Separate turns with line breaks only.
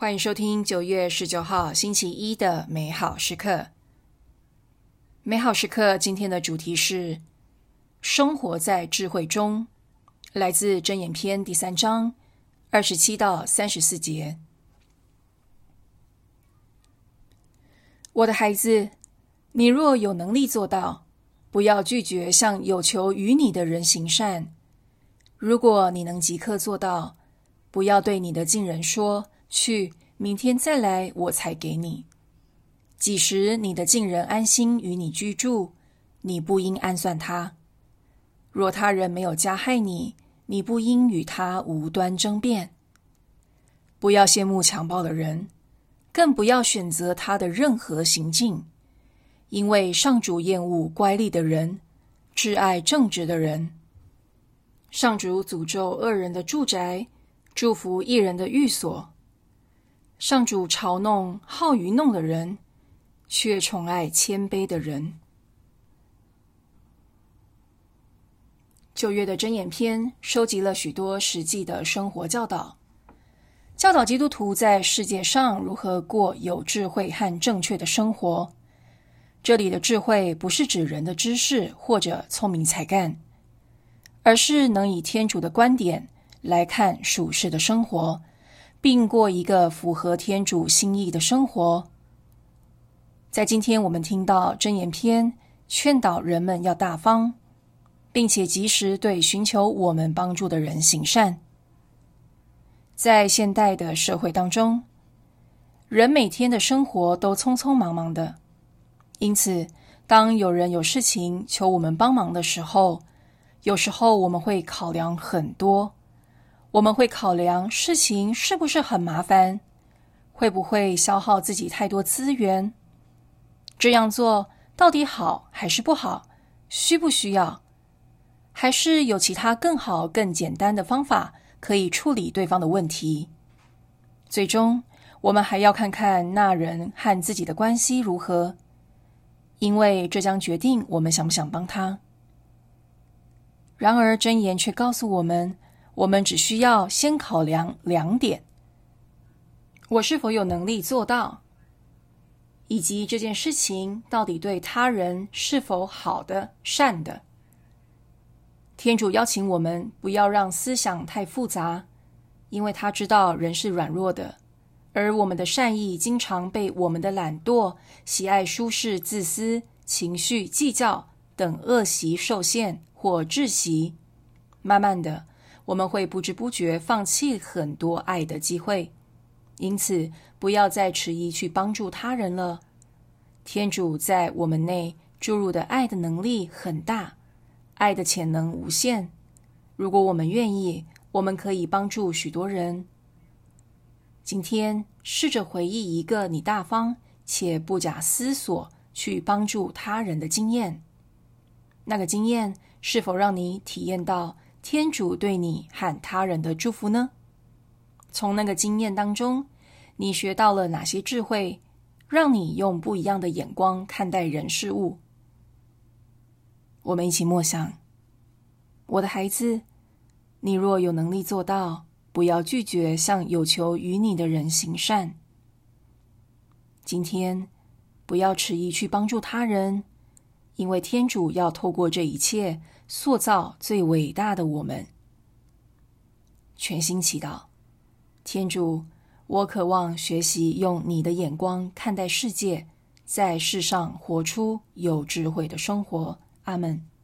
欢迎收听九月十九号星期一的美好时刻。美好时刻今天的主题是生活在智慧中，来自真言篇第三章二十七到三十四节。我的孩子，你若有能力做到，不要拒绝向有求于你的人行善。如果你能即刻做到，不要对你的近人说：“去，明天再来，我才给你。”几时你的近人安心与你居住，你不应暗算他；若他人没有加害你，你不应与他无端争辩。不要羡慕强暴的人，更不要选择他的任何行径，因为上主厌恶乖戾的人，挚爱正直的人。上主诅咒恶人的住宅。祝福一人的寓所。上主嘲弄好愚弄的人，却宠爱谦卑的人。九月的真言篇收集了许多实际的生活教导，教导基督徒在世界上如何过有智慧和正确的生活。这里的智慧不是指人的知识或者聪明才干，而是能以天主的观点。来看属世的生活，并过一个符合天主心意的生活。在今天，我们听到箴言篇劝导人们要大方，并且及时对寻求我们帮助的人行善。在现代的社会当中，人每天的生活都匆匆忙忙的，因此，当有人有事情求我们帮忙的时候，有时候我们会考量很多。我们会考量事情是不是很麻烦，会不会消耗自己太多资源？这样做到底好还是不好？需不需要？还是有其他更好、更简单的方法可以处理对方的问题？最终，我们还要看看那人和自己的关系如何，因为这将决定我们想不想帮他。然而，箴言却告诉我们。我们只需要先考量两点：我是否有能力做到，以及这件事情到底对他人是否好的、善的。天主邀请我们不要让思想太复杂，因为他知道人是软弱的，而我们的善意经常被我们的懒惰、喜爱舒适、自私、情绪、计较等恶习受限或窒息。慢慢的。我们会不知不觉放弃很多爱的机会，因此不要再迟疑去帮助他人了。天主在我们内注入的爱的能力很大，爱的潜能无限。如果我们愿意，我们可以帮助许多人。今天试着回忆一个你大方且不假思索去帮助他人的经验，那个经验是否让你体验到？天主对你和他人的祝福呢？从那个经验当中，你学到了哪些智慧，让你用不一样的眼光看待人事物？我们一起默想：我的孩子，你若有能力做到，不要拒绝向有求于你的人行善。今天，不要迟疑去帮助他人，因为天主要透过这一切。塑造最伟大的我们，全心祈祷，天主，我渴望学习用你的眼光看待世界，在世上活出有智慧的生活。阿门。